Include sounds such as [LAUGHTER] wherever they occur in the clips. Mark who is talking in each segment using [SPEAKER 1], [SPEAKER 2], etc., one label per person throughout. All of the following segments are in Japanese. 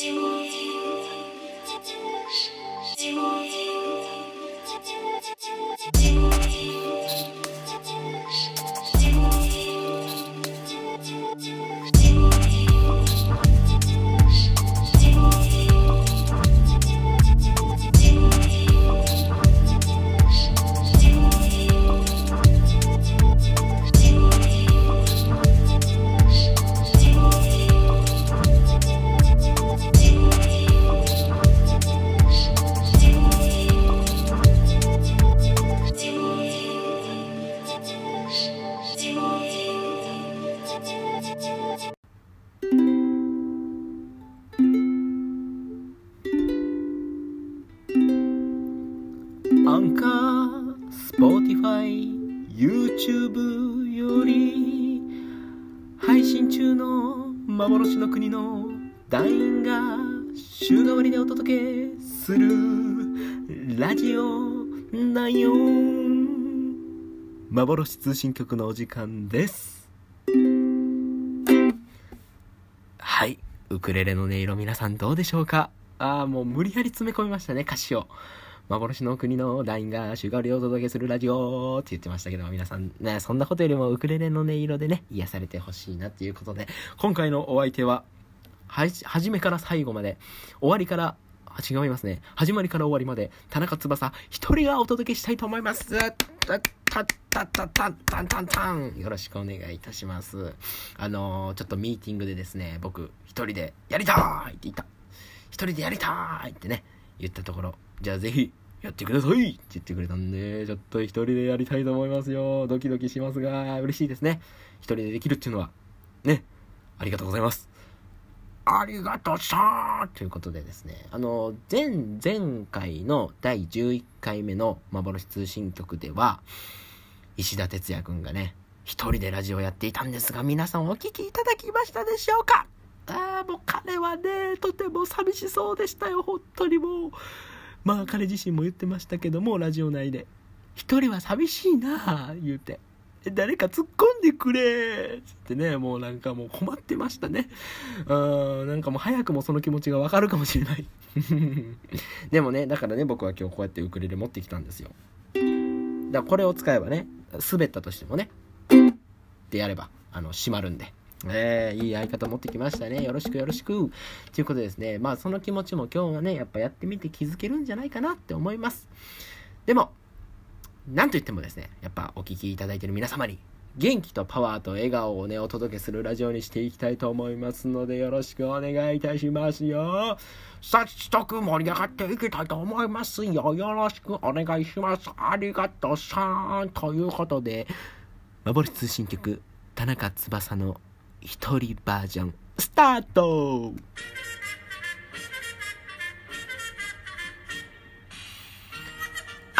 [SPEAKER 1] ア週替わりでお届けするラジオ内容幻通信局のお時間です。はい。ウクレレの音色皆さんどうでしょうか？ああもう無理やり詰め込みましたね歌詞を。幻の国の団員が週替わりをお届けするラジオって言ってましたけど、皆さんね、そんなことよりもウクレレの音色でね、癒されてほしいなっていうことで、今回のお相手は、初めから最後まで、終わりから、あ違いますね。始まりから終わりまで、田中翼、一人がお届けしたいと思います。た、た、た、た、た、た、たたたん。よろしくお願いいたします。あのー、ちょっとミーティングでですね、僕、一人で、やりたーいって言った。一人でやりたーいってね、言ったところ、じゃあぜひ、やってくださいって言ってくれたんで、ちょっと一人でやりたいと思いますよ。ドキドキしますが、嬉しいですね。一人でできるっていうのは、ね、ありがとうございます。ありがとさーということでですね、あの、前、前回の第11回目の幻通信局では、石田哲也くんがね、一人でラジオやっていたんですが、皆さんお聞きいただきましたでしょうか？ああ、もう彼はね、とても寂しそうでしたよ、本当にもう。まあ彼自身も言ってましたけども、ラジオ内で。一人は寂しいなあ言うて。誰か突っ込んでくれつってね、もうなんかもう困ってましたね。うん、なんかもう早くもその気持ちがわかるかもしれない。[LAUGHS] でもね、だからね、僕は今日こうやってウクレレ持ってきたんですよ。だからこれを使えばね、滑ったとしてもね、ってやれば、あの、閉まるんで。えー、いい相方持ってきましたね。よろしくよろしく。ということでですね、まあその気持ちも今日はね、やっぱやってみて気づけるんじゃないかなって思います。でも、なんといってもですね、やっぱお聞きいただいている皆様に、元気とパワーと笑顔をね、お届けするラジオにしていきたいと思いますので、よろしくお願いいたしますよ。早速盛り上がっていきたいと思いますよ。よろしくお願いします。ありがとうさん。ということで、幻通信局、田中翼の一人バージョン、スタート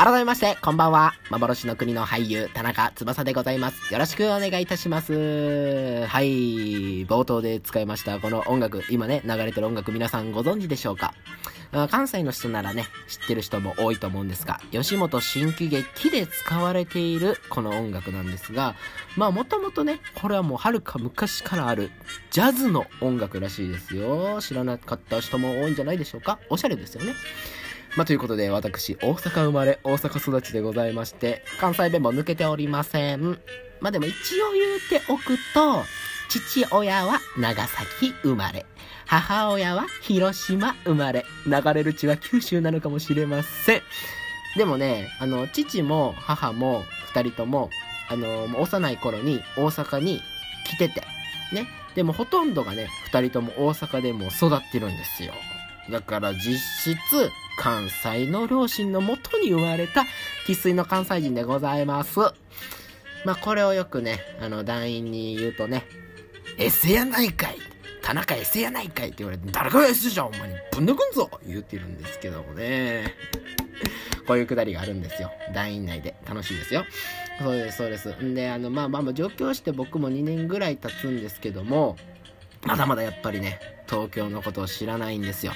[SPEAKER 1] 改めまして、こんばんは。幻の国の俳優、田中翼でございます。よろしくお願いいたします。はい。冒頭で使いました、この音楽、今ね、流れてる音楽皆さんご存知でしょうか？関西の人ならね、知ってる人も多いと思うんですが、吉本新喜劇で使われているこの音楽なんですが、まあもともとね、これはもう遥か昔からあるジャズの音楽らしいですよ。知らなかった人も多いんじゃないでしょうか？おしゃれですよね。まあ、ということで、私、大阪生まれ、大阪育ちでございまして、関西弁も抜けておりません。まあ、でも一応言うておくと、父親は長崎生まれ、母親は広島生まれ、流れる血は九州なのかもしれません。でもね、あの、父も母も二人とも、あの、幼い頃に大阪に来てて、ね。でもほとんどがね、二人とも大阪でも育ってるんですよ。だから実質、関西の両親のもとに生まれた生粋の関西人でございます。まあこれをよくね、あの団員に言うとね、エセやないかい田中エセやないかいって言われて、誰がエセじゃんお前にぶん抜くんぞ言ってるんですけどもね。こういうくだりがあるんですよ。団員内で。楽しいですよ。そうです、そうです。んで、あの、まあまあまあ、上京して僕も2年ぐらい経つんですけども、まだまだやっぱりね、東京のことを知らないんですよ。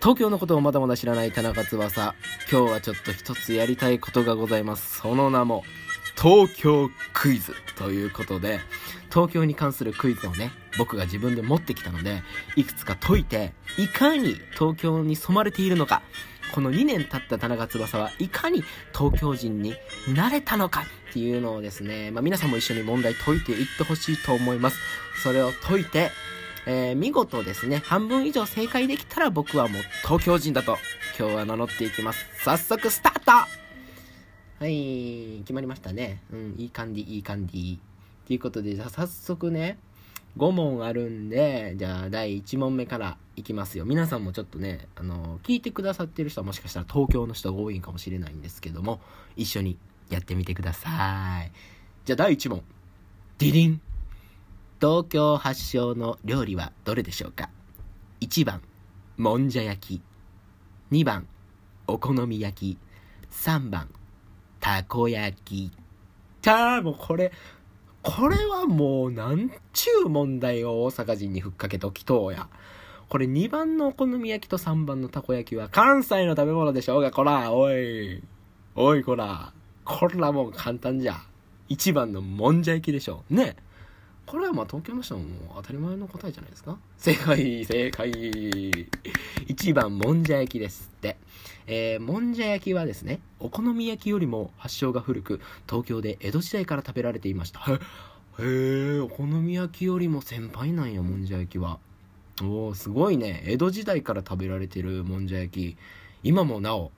[SPEAKER 1] 東京のことをまだまだ知らない田中翼。今日はちょっと一つやりたいことがございます。その名も、東京クイズということで、東京に関するクイズをね、僕が自分で持ってきたので、いくつか解いて、いかに東京に染まれているのか、この2年経った田中翼はいかに東京人になれたのかっていうのをですね、まあ、皆さんも一緒に問題解いていってほしいと思います。それを解いて、えー、見事ですね、半分以上正解できたら僕はもう東京人だと今日は名乗っていきます。早速スタートはい、決まりましたね。うん、いい感じ、いい感じ。ということで、じゃあ早速ね、5問あるんで、じゃあ第1問目からいきますよ。皆さんもちょっとね、あの、聞いてくださってる人はもしかしたら東京の人が多いかもしれないんですけども、一緒にやってみてください。じゃあ第1問。ディリン東京発祥の料理はどれでしょうか ?1 番、もんじゃ焼き。2番、お好み焼き。3番、たこ焼き。たあ、もうこれ、これはもうなんちゅう問題を大阪人にふっかけときとうや。これ2番のお好み焼きと3番のたこ焼きは関西の食べ物でしょうが、こら、おい。おい、こら。こらもう簡単じゃ。1番のもんじゃ焼きでしょう。ね。これはまあ東京の人も当たり前の答えじゃないですか正解、正解。1番、もんじゃ焼きですって。えー、もんじゃ焼きはですね、お好み焼きよりも発祥が古く、東京で江戸時代から食べられていました。へえ、お好み焼きよりも先輩なんや、もんじゃ焼きは。おー、すごいね。江戸時代から食べられてるもんじゃ焼き。今もなお、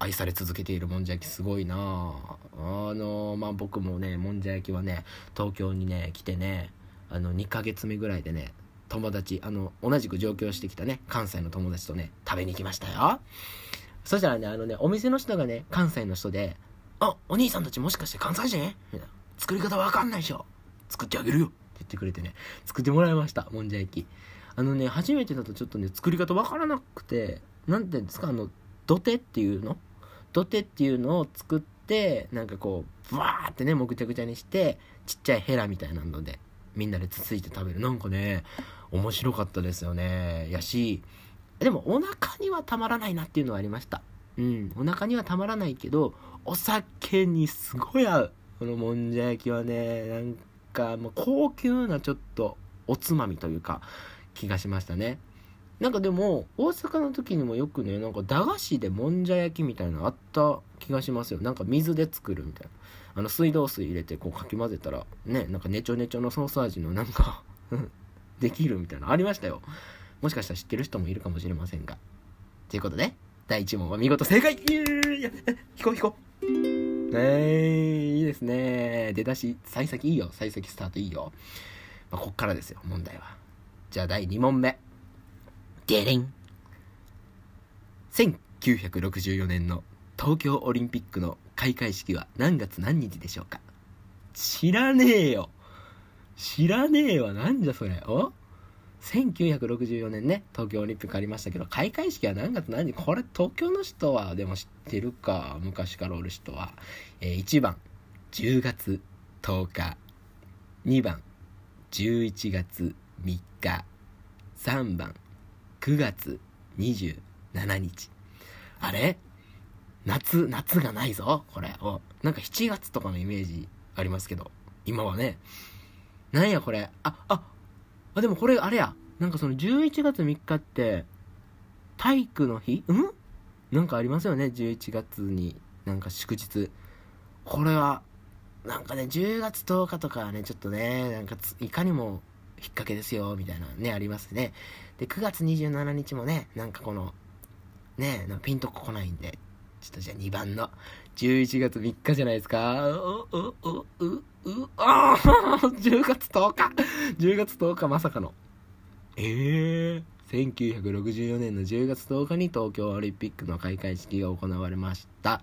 [SPEAKER 1] 愛され続けているもんじゃ焼きすごいな。あのまあ僕もねもんじゃ焼きはね東京にね来てねあの2ヶ月目ぐらいでね友達あの同じく上京してきたね関西の友達とね食べに行きましたよ。そしたらねあのねお店の人がね関西の人で「あお兄さんたちもしかして関西人?」みたいな「作り方わかんないでしょ。作ってあげるよ」って言ってくれてね作ってもらいましたもんじゃ焼き。あのね初めてだとちょっとね作り方わからなくて何て言うんですかあの土手っていうの？土手っていうのを作ってなんかこうブワーってねもぐちゃぐちゃにしてちっちゃいヘラみたいなのでみんなでつついて食べる。なんかね面白かったですよね。やしでもお腹にはたまらないなっていうのはありました。うん。お腹にはたまらないけどお酒にすごい合う。このもんじゃ焼きはねなんかもう高級なちょっとおつまみというか気がしましたね。なんかでも、大阪の時にもよくね、なんか駄菓子でもんじゃ焼きみたいなのあった気がしますよ。なんか水で作るみたいな。あの、水道水入れてこうかき混ぜたら、ね、なんかネチョネチョのソース味のなんか [LAUGHS] できるみたいなありましたよ。もしかしたら知ってる人もいるかもしれませんが。ということで、第1問は見事正解いや、引こう引こう。えー、いいですね。出だし、幸先いいよ。幸先スタートいいよ。まあ、こっからですよ、問題は。じゃあ第2問目。デレン。1964年の東京オリンピックの開会式は何月何日でしょうか？知らねえよ。知らねえわ。なんじゃそれお1964年ね東京オリンピックありましたけど開会式は何月何日？これ東京の人はでも知ってるか？昔からおる人は、えー、1番10月10日。2番11月3日。3番9月27日。あれ？夏、夏がないぞこれ。お、なんか7月とかのイメージありますけど。今はね。なんやこれ。あ、あ、あ、でもこれあれや。なんかその11月3日って、体育の日？ん？なんかありますよね。11月になんか祝日。これは、なんかね、10月10日とかはね、ちょっとね、なんかいかにも引っ掛けですよ、みたいなね、ありますね。で、9月27日もね、なんかこの、ね、ピンとこないんで、ちょっとじゃあ2番の、11月3日じゃないですか。う、う、う、う、う、ああ !10 月10日 !10 月10日まさかの。ええー、1964年の10月10日に東京オリンピックの開会式が行われました。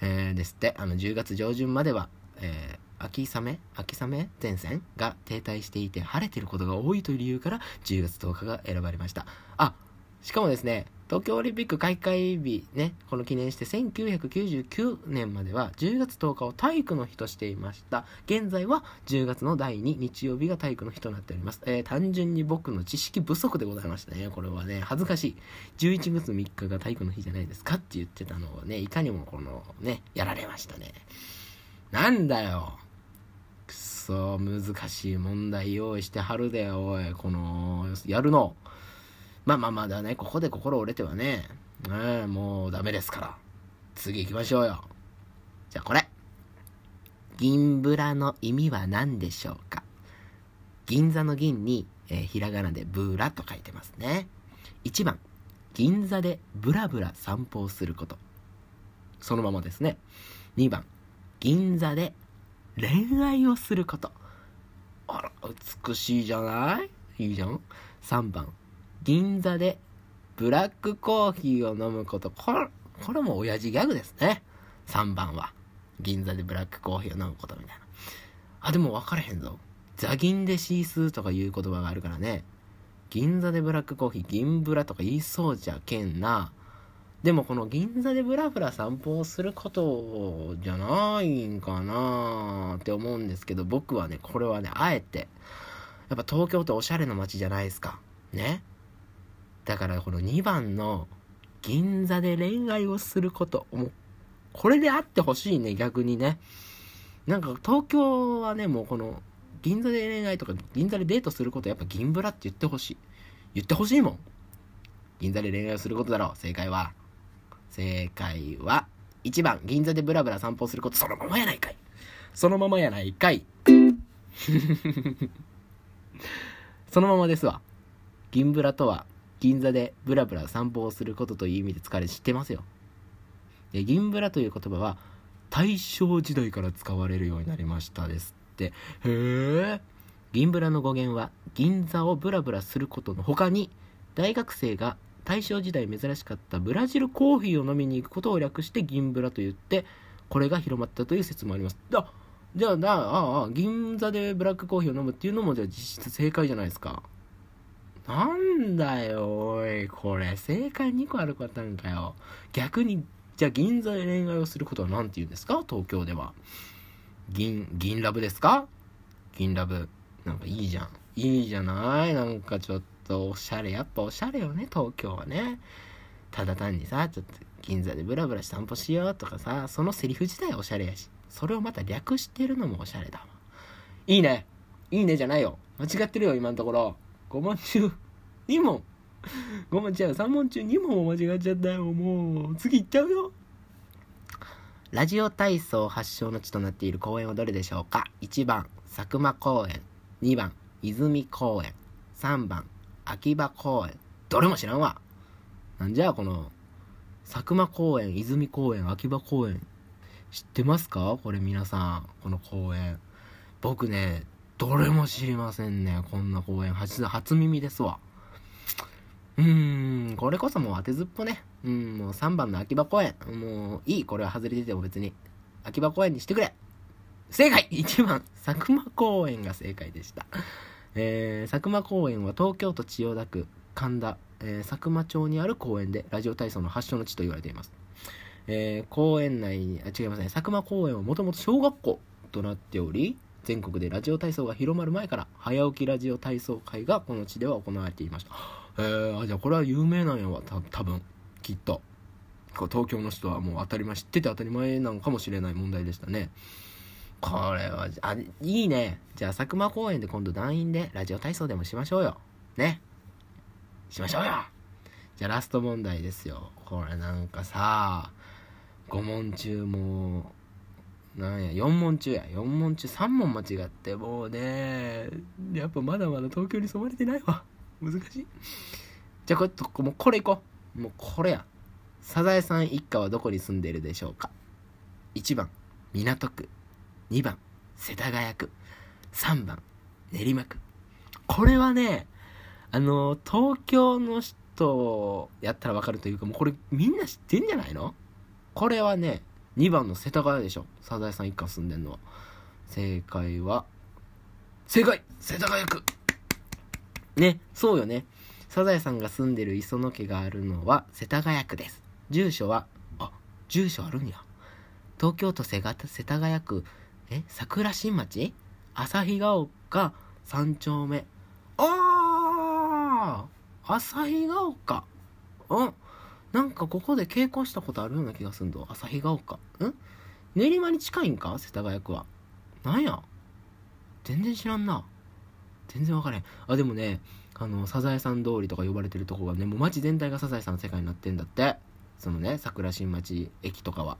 [SPEAKER 1] えー、ですって、あの、10月上旬までは、えー、秋雨秋雨前線が停滞していて晴れてることが多いという理由から10月10日が選ばれました。あ、しかもですね、東京オリンピック開会日ね、この記念して1999年までは10月10日を体育の日としていました。現在は10月の第2日曜日が体育の日となっております。えー、単純に僕の知識不足でございましたね。これはね、恥ずかしい。11月3日が体育の日じゃないですかって言ってたのをね、いかにもこのね、やられましたね。なんだよ。そそ難しい問題用意してはるでおいこのやるの。まあまあまだねここで心折れてはね。ねもうダメですから。次行きましょうよ。じゃあこれ。銀ブラの意味は何でしょうか。銀座の銀に、えー、ひらがなでブラと書いてますね。1番。銀座でブラブラ散歩をすること。そのままですね。2番。銀座で恋愛をすること。あら美しいじゃない？いいじゃん？3番。銀座でブラックコーヒーを飲むこと。これこれも親父ギャグですね。3番は。銀座でブラックコーヒーを飲むことみたいな。あでも分からへんぞ。ザ銀でシースーとかいう言葉があるからね。銀座でブラックコーヒー銀ブラとか言いそうじゃけんな。でもこの銀座でブラブラ散歩をすることじゃないんかなって思うんですけど僕はねこれはねあえて。やっぱ東京っておしゃれな街じゃないですか。ね。だからこの2番の銀座で恋愛をすることもうこれであってほしいね逆にね。なんか東京はねもうこの銀座で恋愛とか銀座でデートすることやっぱ銀ブラって言ってほしい。言ってほしいもん。銀座で恋愛をすることだろう正解は。正解は1番銀座でブラブラ散歩することそのままやないかい。そのままやないかい。[LAUGHS] そのままですわ。銀ブラとは銀座でブラブラ散歩をすることという意味で使われ知ってますよ。で銀ブラという言葉は大正時代から使われるようになりましたですって。へえ。銀ブラの語源は銀座をブラブラすることの他に大学生が大正時代珍しかったブラジルコーヒーを飲みに行くことを略して銀ブラと言ってこれが広まったという説もあります。あじゃあなああ銀座でブラックコーヒーを飲むっていうのもじゃあ実質正解じゃないですか。なんだよおい。これ正解2個あるパターンかよ。逆にじゃあ銀座で恋愛をすることは何て言うんですか？東京では。銀銀ラブですか？銀ラブ。なんかいいじゃん。いいじゃない？なんかちょっと。とおしゃれ。やっぱおしゃれよね東京はね。ただ単にさちょっと銀座でブラブラ散歩しようとかさそのセリフ自体おしゃれやし。それをまた略してるのもおしゃれだわ。いいね。いいねじゃないよ。間違ってるよ今のところ。5問中2問。5問違う。3問中2問も間違っちゃったよ。もう次行っちゃうよ。ラジオ体操発祥の地となっている公園はどれでしょうか？1番佐久間公園。2番泉公園。3番秋葉公園。どれも知らんわ。なんじゃこの、佐久間公園、泉公園、秋葉公園。知ってますか？これ皆さん。この公園。僕ね、どれも知りませんね。こんな公園。初、初耳ですわ。うーん、これこそもう当てずっぽね。うん、もう3番の秋葉公園。もういい。これは外れてても別に。秋葉公園にしてくれ。正解 !1 番、佐久間公園が正解でした。えー、佐久間公園は東京都千代田区神田、えー、佐久間町にある公園でラジオ体操の発祥の地と言われています、えー、公園内にあ違いますね。佐久間公園はもともと小学校となっており全国でラジオ体操が広まる前から早起きラジオ体操会がこの地では行われていました。えー、じゃあこれは有名なんやわ。た多分。きっと。東京の人はもう当たり前知ってて当たり前なのかもしれない問題でしたね。これは、あ、いいね。じゃあ、佐久間公園で今度団員でラジオ体操でもしましょうよ。ね。しましょうよ。じゃあ、ラスト問題ですよ。これなんかさ、5問中もう、なんや、4問中や。4問中3問間違って、もうね、やっぱまだまだ東京に染まれてないわ。難しい。じゃあ、これ、もうこれいこう。もうこれや。サザエさん一家はどこに住んでるでしょうか ?1 番、港区。2番世田谷区。3番練馬区。これはねあの東京の人やったらわかるというかもうこれみんな知ってんじゃないの？これはね2番の世田谷でしょ。サザエさん一家住んでんのは。正解は正解！世田谷区。ねそうよね。サザエさんが住んでる磯野家があるのは世田谷区です。住所はあ住所あるんや。東京都世田谷区え桜新町？旭ヶ丘三丁目。ああ旭ヶ丘。うん？なんかここで稽古したことあるような気がすんぞ。旭ヶ丘。ん？練馬に近いんか？世田谷区は。なんや？全然知らんな全然分からへんあでもねあのサザエさん通りとか呼ばれてるとこがねもう街全体がサザエさんの世界になってんだってそのね桜新町駅とかは。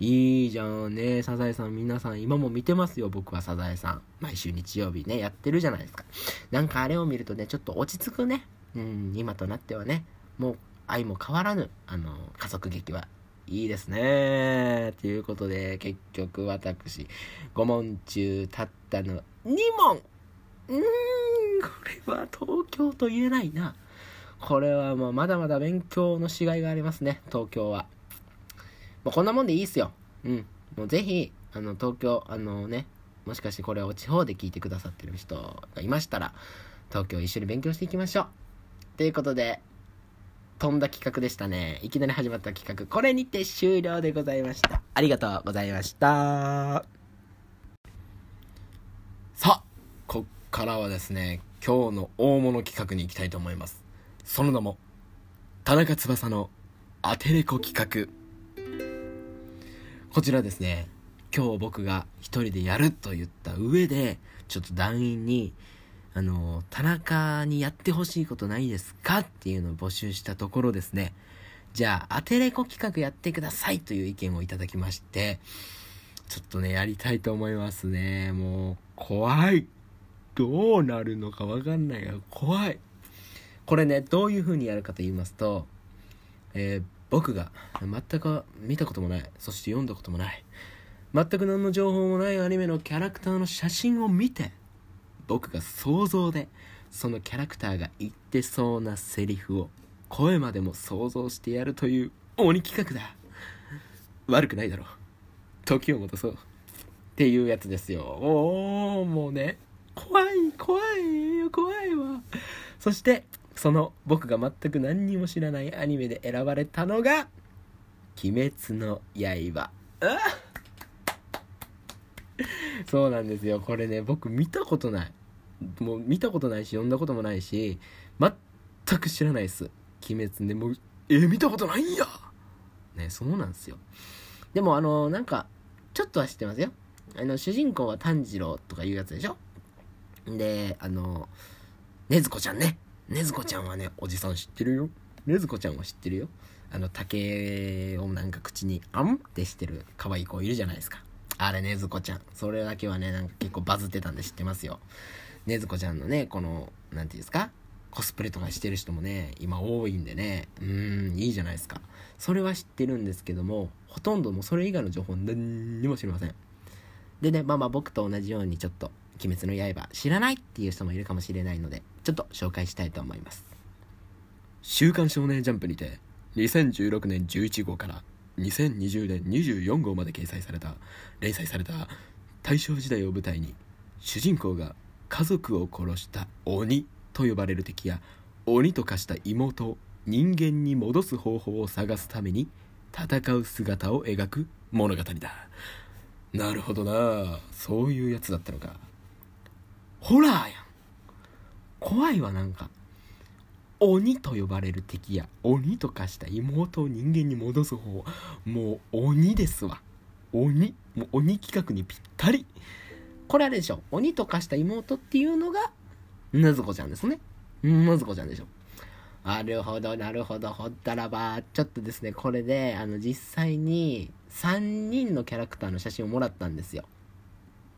[SPEAKER 1] いいじゃんねサザエさん。皆さん今も見てますよ僕はサザエさん。毎週日曜日ねやってるじゃないですか。なんかあれを見るとねちょっと落ち着くね。うん今となってはね。もう愛も変わらぬあの家族劇はいいですね。ということで結局私5問中たったの2問。うーんこれは東京と言えないな。これはもうまだまだ勉強のしがいがありますね東京はもうこんなもんでいいっすようんもうぜひあの東京あのねもしかしてこれを地方で聞いてくださってる人がいましたら東京一緒に勉強していきましょうということで飛んだ企画でしたね。いきなり始まった企画。これにて終了でございました。ありがとうございました。さあ、こっからはですね、今日の大物企画に行きたいと思います。その名も、田中翼のアテレコ企画。こちらですね、今日僕が一人でやると言った上で、ちょっと団員に、あの、田中にやってほしいことないですかっていうのを募集したところですね、じゃあ、アテレコ企画やってくださいという意見をいただきまして、ちょっとね、やりたいと思いますね。もう、怖い。どうなるのかわかんないが、怖い。これね、どういう風にやるかと言いますと、えー、僕が全く見たこともない、そして読んだこともない、全く何の情報もないアニメのキャラクターの写真を見て、僕が想像でそのキャラクターが言ってそうなセリフを声までも想像してやるという鬼企画だ。悪くないだろう。時を戻そう。っていうやつですよ。おおもうね怖い怖い怖いわ。そしてその僕が全く何にも知らないアニメで選ばれたのが「鬼滅の刃」あ [LAUGHS] そうなんですよ。これね僕見たことない。もう見たことないし読んだこともないし全く知らないっす。鬼滅ね。もうえー、見たことないんや！ねそうなんですよ。でもあのなんかちょっとは知ってますよ。あの主人公は炭治郎とかいうやつでしょ？であの禰豆子ちゃんね禰豆子ちゃんはねおじさん知ってるよ禰豆子ちゃんは知ってるよあの竹をなんか口にあんってしてる可愛い子いるじゃないですかあれねずこちゃん。それだけはね、なんか結構バズってたんで知ってますよ。ねずこちゃんのね、この、なんていうんですか？コスプレとかしてる人もね、今多いんでね、うん、いいじゃないですか。それは知ってるんですけども、ほとんどもうそれ以外の情報何にも知りません。でね、まあまあ僕と同じようにちょっと、鬼滅の刃知らないっていう人もいるかもしれないので、ちょっと紹介したいと思います。週刊少年ジャンプにて、2016年11号から2020年24号まで掲載された連載された大正時代を舞台に主人公が家族を殺した鬼と呼ばれる敵や鬼と化した妹を人間に戻す方法を探すために戦う姿を描く物語だ。なるほどな。そういうやつだったのか。ホラーやん。怖いわなんか。鬼と呼ばれる敵や鬼と化した妹を人間に戻す方もう鬼ですわ。鬼もう鬼企画にぴったり。これあれでしょ。鬼と化した妹っていうのがなずこちゃんですね。なずこちゃんでしょ。なるほどなるほど。ほったらばちょっとですねこれであの実際に3人のキャラクターの写真をもらったんですよ。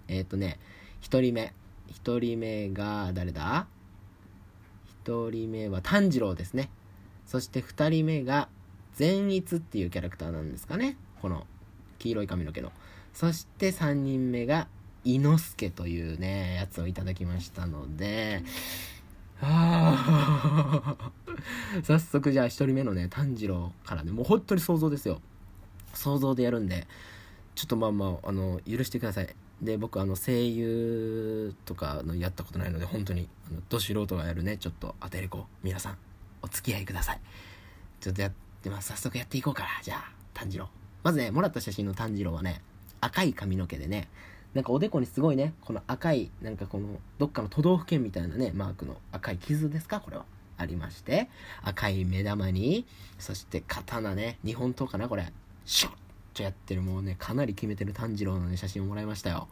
[SPEAKER 1] えっ、ー、とね1人目。1人目が誰だ？1人目は炭治郎ですね。そして2人目が善逸っていうキャラクターなんですかね。この黄色い髪の毛の。そして3人目が伊之助というねやつをいただきましたので。あ [LAUGHS] 早速じゃあ1人目のね炭治郎からねもう本当に想像ですよ。想像でやるんでちょっとまあまああの許してください。で僕あの声優とかのやったことないので本当にあのど素人がやるねちょっと当てれこ皆さんお付き合いください。ちょっとやってます。早速やっていこうかな。じゃあ炭治郎。まずねもらった写真の炭治郎はね赤い髪の毛でねなんかおでこにすごいねこの赤いなんかこのどっかの都道府県みたいなねマークの赤い傷ですか？これは。ありまして赤い目玉にそして刀ね日本刀かなこれ。シュッとやってるもうねかなり決めてる炭治郎の、ね、写真をもらいましたよ。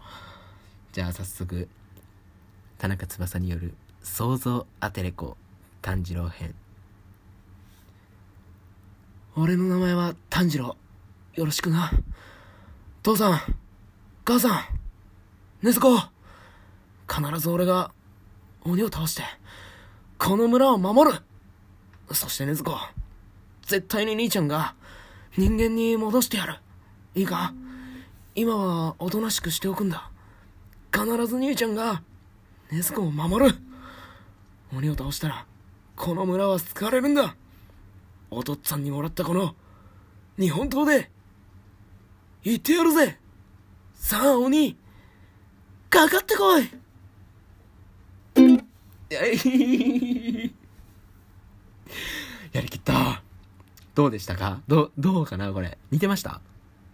[SPEAKER 1] じゃあ早速田中翼による想像アテレコ炭治郎編。俺の名前は炭治郎。よろしくな。父さん母さん禰豆子。必ず俺が鬼を倒してこの村を守る。そして禰豆子絶対に兄ちゃんが人間に戻してやる。いいか？今はおとなしくしておくんだ。必ず兄ちゃんが禰豆子を守る。鬼を倒したらこの村は救われるんだ。お父っつぁんにもらったこの日本刀で行ってやるぜ。さあ鬼かかってこい。やりきった。どうでしたか？ど、どうかなこれ。似てました？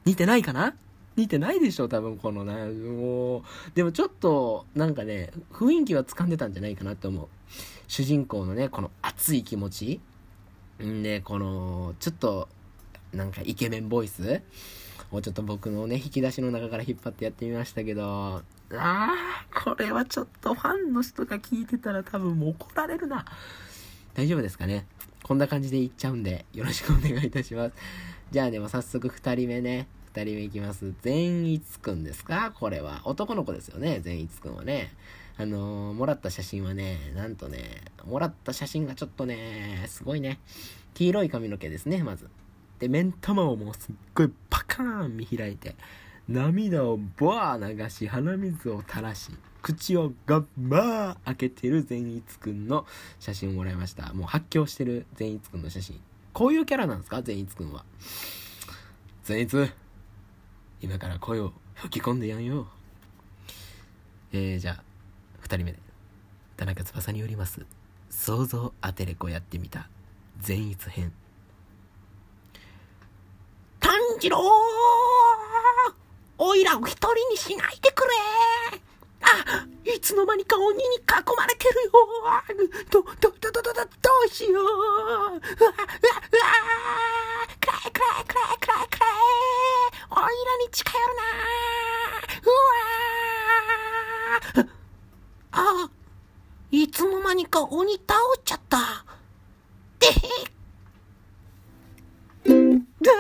[SPEAKER 1] 似てないかな？似てないでしょ多分このね、もう。でもちょっと、なんかね、雰囲気は掴んでたんじゃないかなって思う。主人公のね、この熱い気持ち。んで、この、ちょっと、なんかイケメンボイスをちょっと僕のね、引き出しの中から引っ張ってやってみましたけど、ああ、これはちょっとファンの人が聞いてたら多分もう怒られるな。大丈夫ですかね？こんな感じでいっちゃうんで、よろしくお願いいたします。じゃあでも早速2人目ね。2人目いきます。善逸くんですか？これは。男の子ですよね、善逸くんはね。あのー、もらった写真はね、なんとね、もらった写真がちょっとね、すごいね。黄色い髪の毛ですね、まず。で、目ん玉をもうすっごいパカーン見開いて、涙をボワー流し、鼻水を垂らし、口をガッバー開けてる善逸くんの写真をもらいました。もう発狂してる善逸くんの写真。こういうキャラなんですか？善逸くんは。善逸、今から声を吹き込んでやんよ。えー、じゃあ、二人目で。田中翼によります、想像アテレコやってみた、善逸編。炭治郎おいらを一人にしないでくれあ、いつの間にか鬼に囲まれてるよ。ど、ど、ど、ど、ど、ど、どうしよう。うわ、うわ、うわ、くらえくらえくらえくらえくらえおいらに近寄るなうわあ、いつの間にか鬼倒っちゃった。でへだ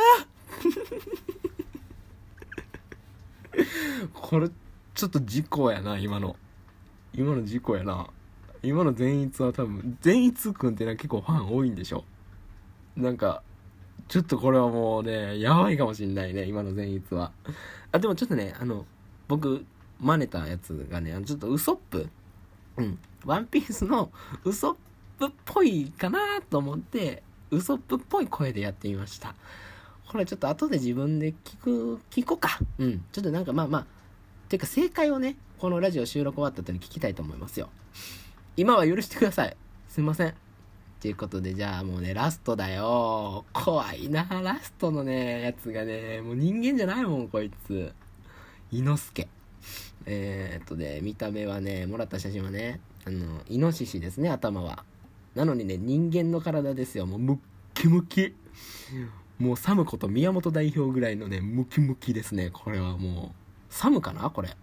[SPEAKER 1] これ、ちょっと事故やな、今の。今の事故やな。今の善逸は多分、善逸くんってのは結構ファン多いんでしょなんか、ちょっとこれはもうね、やばいかもしんないね、今の善逸は。あ、でもちょっとね、あの、僕、真似たやつがね、ちょっとウソップうん。ワンピースのウソップっぽいかなと思って、ウソップっぽい声でやってみました。これちょっと後で自分で聞く、聞こうか。うん。ちょっとなんかまあまあ、ていうか正解をね、このラジオ収録終わった後に聞きたいと思いますよ。今は許してください。すいません。ということで、じゃあもうね、ラストだよ。怖いな、ラストのね、やつがね、もう人間じゃないもん、こいつ。伊之助。えー、っとね、見た目はね、もらった写真はね、あの、イノシシですね、頭は。なのにね、人間の体ですよ。もうムッキムキ。もうサムこと宮本代表ぐらいのね、ムキムキですね。これはもう。サムかな？これ。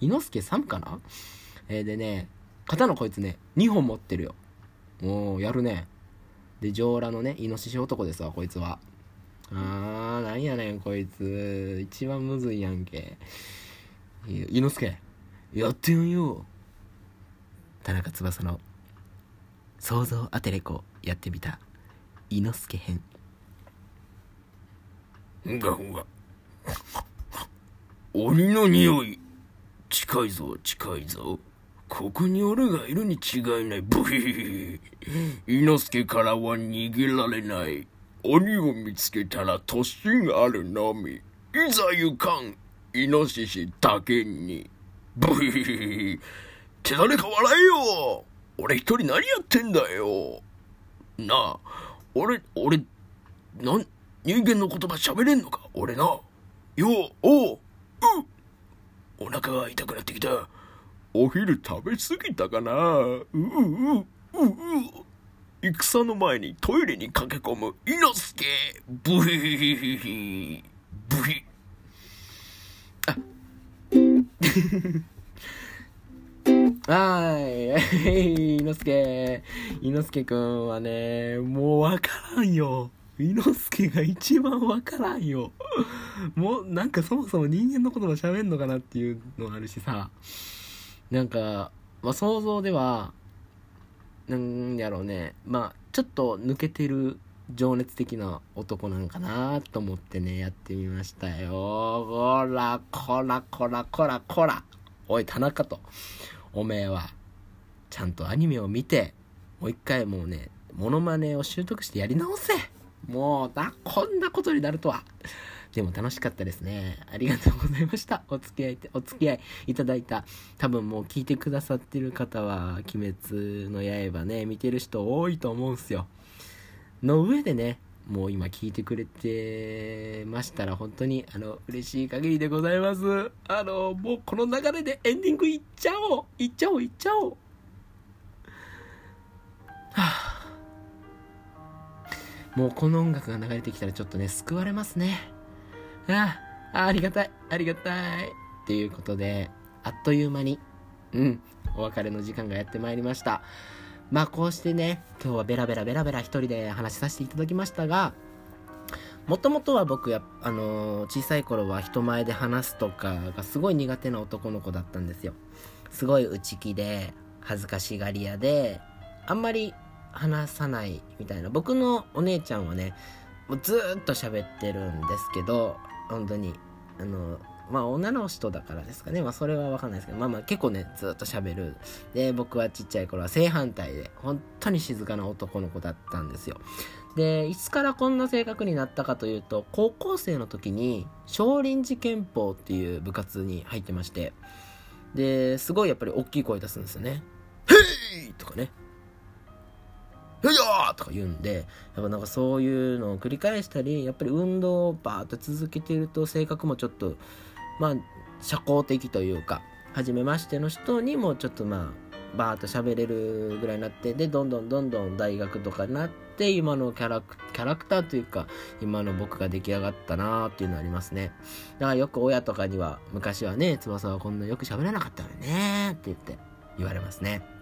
[SPEAKER 1] 伊之助サムかな？えー、でね、刀こいつね、2本持ってるよ。もう、やるね。で、上裸のね、イノシシ男ですわ、こいつは。あー、なんやねん、こいつ。一番むずいやんけ。伊之助、やってんよ。田中翼の、想像アテレコやってみた、伊之助編。
[SPEAKER 2] うがうが。鬼の匂い。近いぞ、近いぞ。ここに俺がいるに違いない。ブヒヒヒ。伊之助からは逃げられない。鬼を見つけたら突進あるのみ。いざ行かん。イノシシだけに。ブヒヒヒ。って誰か笑えよ俺一人何やってんだよなあ、俺、俺、なん、人間の言葉喋れんのか？俺な。よう、おう、うお腹が痛くなってきた。お昼食べ過ぎたかなうう、うう、うう。戦の前にトイレに駆け込む伊之助。ブヒヒヒヒヒ。ブヒ。
[SPEAKER 1] あ、[LAUGHS] はーい。[LAUGHS] 猪之助。猪之助くんはね、もうわからんよ。猪之助が一番わからんよ。もうなんかそもそも人間の言葉喋んのかなっていうのあるしさ。なんか、まあ想像では、なんやろうね。まあちょっと抜けてる情熱的な男なんかなと思ってね、やってみましたよ。こら、こら、こら、こら、こら。おい、田中と。おめえは、ちゃんとアニメを見て、もう一回もうね、モノマネを習得してやり直せもう、だ、こんなことになるとは。でも楽しかったですね。ありがとうございました。お付き合い、お付き合いいただいた。多分もう聞いてくださってる方は、鬼滅の刃ね、見てる人多いと思うんすよ。の上でね、もう今聞いてくれてましたら本当にあの嬉しい限りでございます。あの、もうこの流れでエンディングいっちゃおういっちゃおういっちゃおうはあ、もうこの音楽が流れてきたらちょっとね、救われますね。ああ、ありがたい、ありがたい。ということで、あっという間に、うん、お別れの時間がやってまいりました。まあこうしてね、今日はベラベラベラベラ一人で話しさせていただきましたが、もともとは僕や、あのー、小さい頃は人前で話すとかがすごい苦手な男の子だったんですよ。すごい内気で、恥ずかしがり屋で、あんまり話さないみたいな。僕のお姉ちゃんはね、もうずっと喋ってるんですけど、本当に、あのまあ女の人だからですかね。まあそれはわかんないですけど、まあまあ結構ね、ずっと喋る。で、僕はちっちゃい頃は正反対で、本当に静かな男の子だったんですよ。で、いつからこんな性格になったかというと、高校生の時に少林寺拳法っていう部活に入ってまして、で、すごいやっぱり大きい声出すんですよね。へいとかね。よいしょとか言うんで、やっぱなんかそういうのを繰り返したり、やっぱり運動をバーッと続けていると性格もちょっとまあ、社交的というか、初めましての人にもちょっとまあ、バーッと喋れるぐらいになって、で、どんどんどんどん大学とかになって、今のキャラクキャラクターというか、今の僕が出来上がったなーっていうのありますね。だからよく親とかには、昔はね、翼はこんなよく喋らなかったのねって言って言われますね。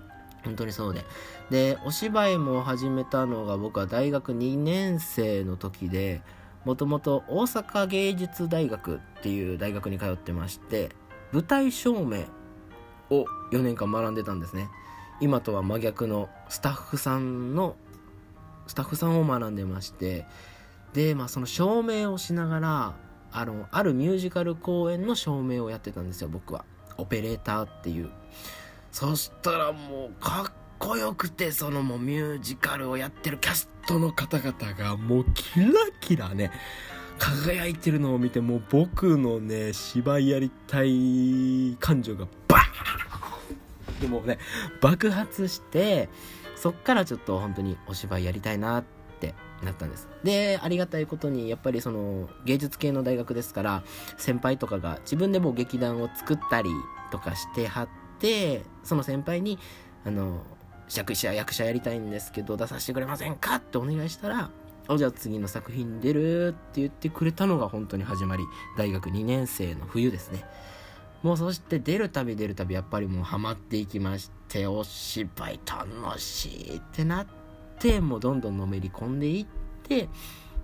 [SPEAKER 1] 本当にそうで。で、お芝居も始めたのが僕は大学2年生の時で、もともと大阪芸術大学っていう大学に通ってまして、舞台照明を4年間学んでたんですね。今とは真逆のスタッフさんの、スタッフさんを学んでまして、で、まあその照明をしながら、あの、あるミュージカル公演の照明をやってたんですよ、僕は。オペレーターっていう。そしたらもうかっこよくて、そのもうミュージカルをやってるキャストの方々がもうキラキラね、輝いてるのを見て、もう僕のね、芝居やりたい感情がバーンでもね、爆発して、そっからちょっと本当にお芝居やりたいなってなったんです。で、ありがたいことに、やっぱりその芸術系の大学ですから、先輩とかが自分でもう劇団を作ったりとかしてはって、その先輩に、あの、役者、役者やりたいんですけど、出させてくれませんか？ってお願いしたら、じゃあ次の作品出るって言ってくれたのが本当に始まり、大学2年生の冬ですね。もうそして出るたび出るたびやっぱりもうハマっていきまして、お芝居楽しいってなって、もうどんどんのめり込んでいって、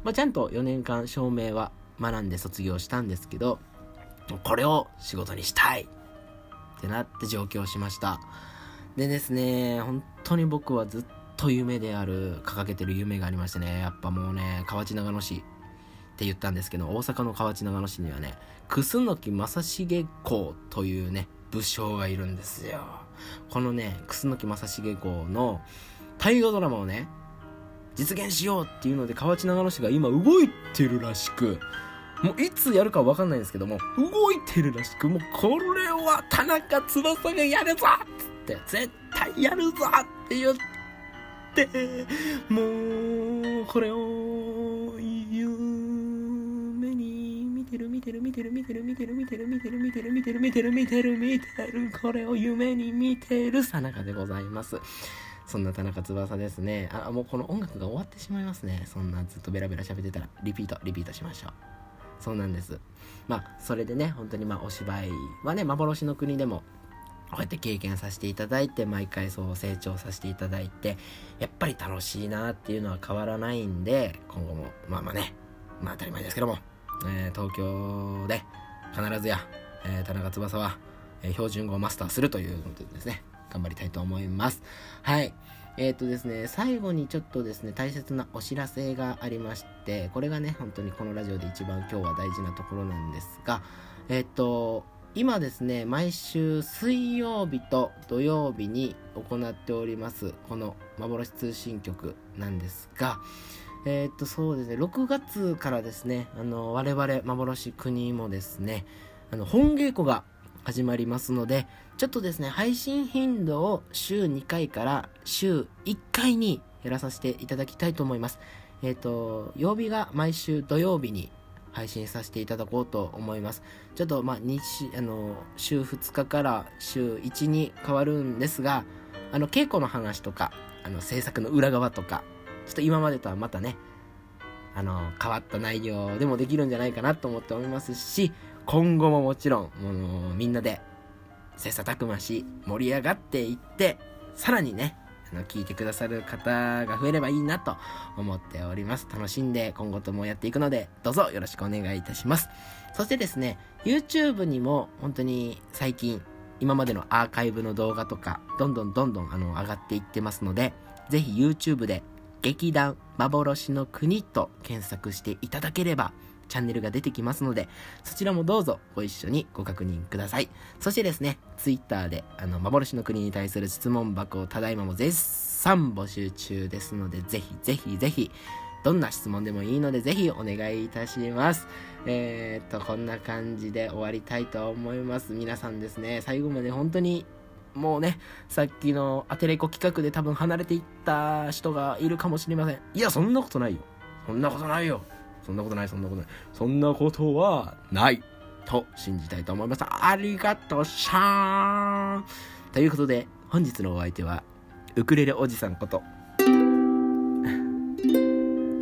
[SPEAKER 1] まあ、ちゃんと4年間照明は学んで卒業したんですけど、これを仕事にしたいってなって上京しました。でですね、本当に僕はずっと夢である、掲げてる夢がありましてね、やっぱもうね、河内長野市って言ったんですけど、大阪の河内長野市にはね、楠木正成公というね、武将がいるんですよ。このね、楠木正成公の大河ドラマをね、実現しようっていうので河内長野市が今動いてるらしく、もういつやるかわかんないんですけども、動いてるらしく、もうこれは田中翼がやるぞって絶対やるぞって言ってもうこれを夢に見てる見てる見てる見てる見てる見てる見てる見てる見てる見てる見てる見てるこれを夢に見てるさなかでございますそんな田中翼ですねあもうこの音楽が終わってしまいますねそんなずっとベラベラ喋ってたらリピートリピートしましょうそうなんですまあそれでね本当にまあお芝居はね幻の国でもこうやって経験させていただいて、毎回そう成長させていただいて、やっぱり楽しいなっていうのは変わらないんで、今後も、まあまあね、まあ当たり前ですけども、えー、東京で必ずや、えー、田中翼は、えー、標準語をマスターするということでですね、頑張りたいと思います。はい。えっ、ー、とですね、最後にちょっとですね、大切なお知らせがありまして、これがね、本当にこのラジオで一番今日は大事なところなんですが、えっ、ー、と、今ですね、毎週水曜日と土曜日に行っております、この幻通信局なんですが、えー、と、そうですね、6月からですね、あの、我々、幻国もですね、あの、本稽古が始まりますので、ちょっとですね、配信頻度を週2回から週1回にやらさせていただきたいと思います。えっ、と、曜日が毎週土曜日に配信させていただこうと思います。ちょっと、まあ、日、あの、週2日から週1に変わるんですが、あの、稽古の話とか、あの、制作の裏側とか、ちょっと今までとはまたね、あの、変わった内容でもできるんじゃないかなと思っておりますし、今後ももちろん、もうみんなで、切磋琢磨し、盛り上がっていって、さらにねあ、の聞いてくださる方が増えればいいなと思っております。楽しんで今後ともやっていくので、どうぞよろしくお願いいたします。そしてですね、YouTube にも本当に最近、今までのアーカイブの動画とか、どんどんどんどんあの上がっていってますので、ぜひ YouTube で劇団幻の国と検索していただければ、チャンネルが出てきますので、そちらもどうぞご一緒にご確認ください。そしてですね、Twitter で、あの、幻の国に対する質問箱をただいまも絶賛募集中ですので、ぜひぜひぜひ、どんな質問でもいいので、ぜひお願いいたします。えー、っと、こんな感じで終わりたいと思います。皆さんですね、最後まで本当にもうね、さっきのアテレコ企画で多分離れていった人がいるかもしれません。いや、そんなことないよ。そんなことないよ。そんなことない、そんなことない。そんなことはない。と信じたいと思います。ありがとうシャーン。ということで、本日のお相手は、ウクレレおじさんこと、[LAUGHS]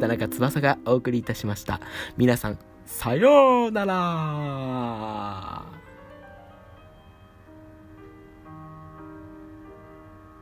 [SPEAKER 1] 田中翼がお送りいたしました。皆さん、さようなら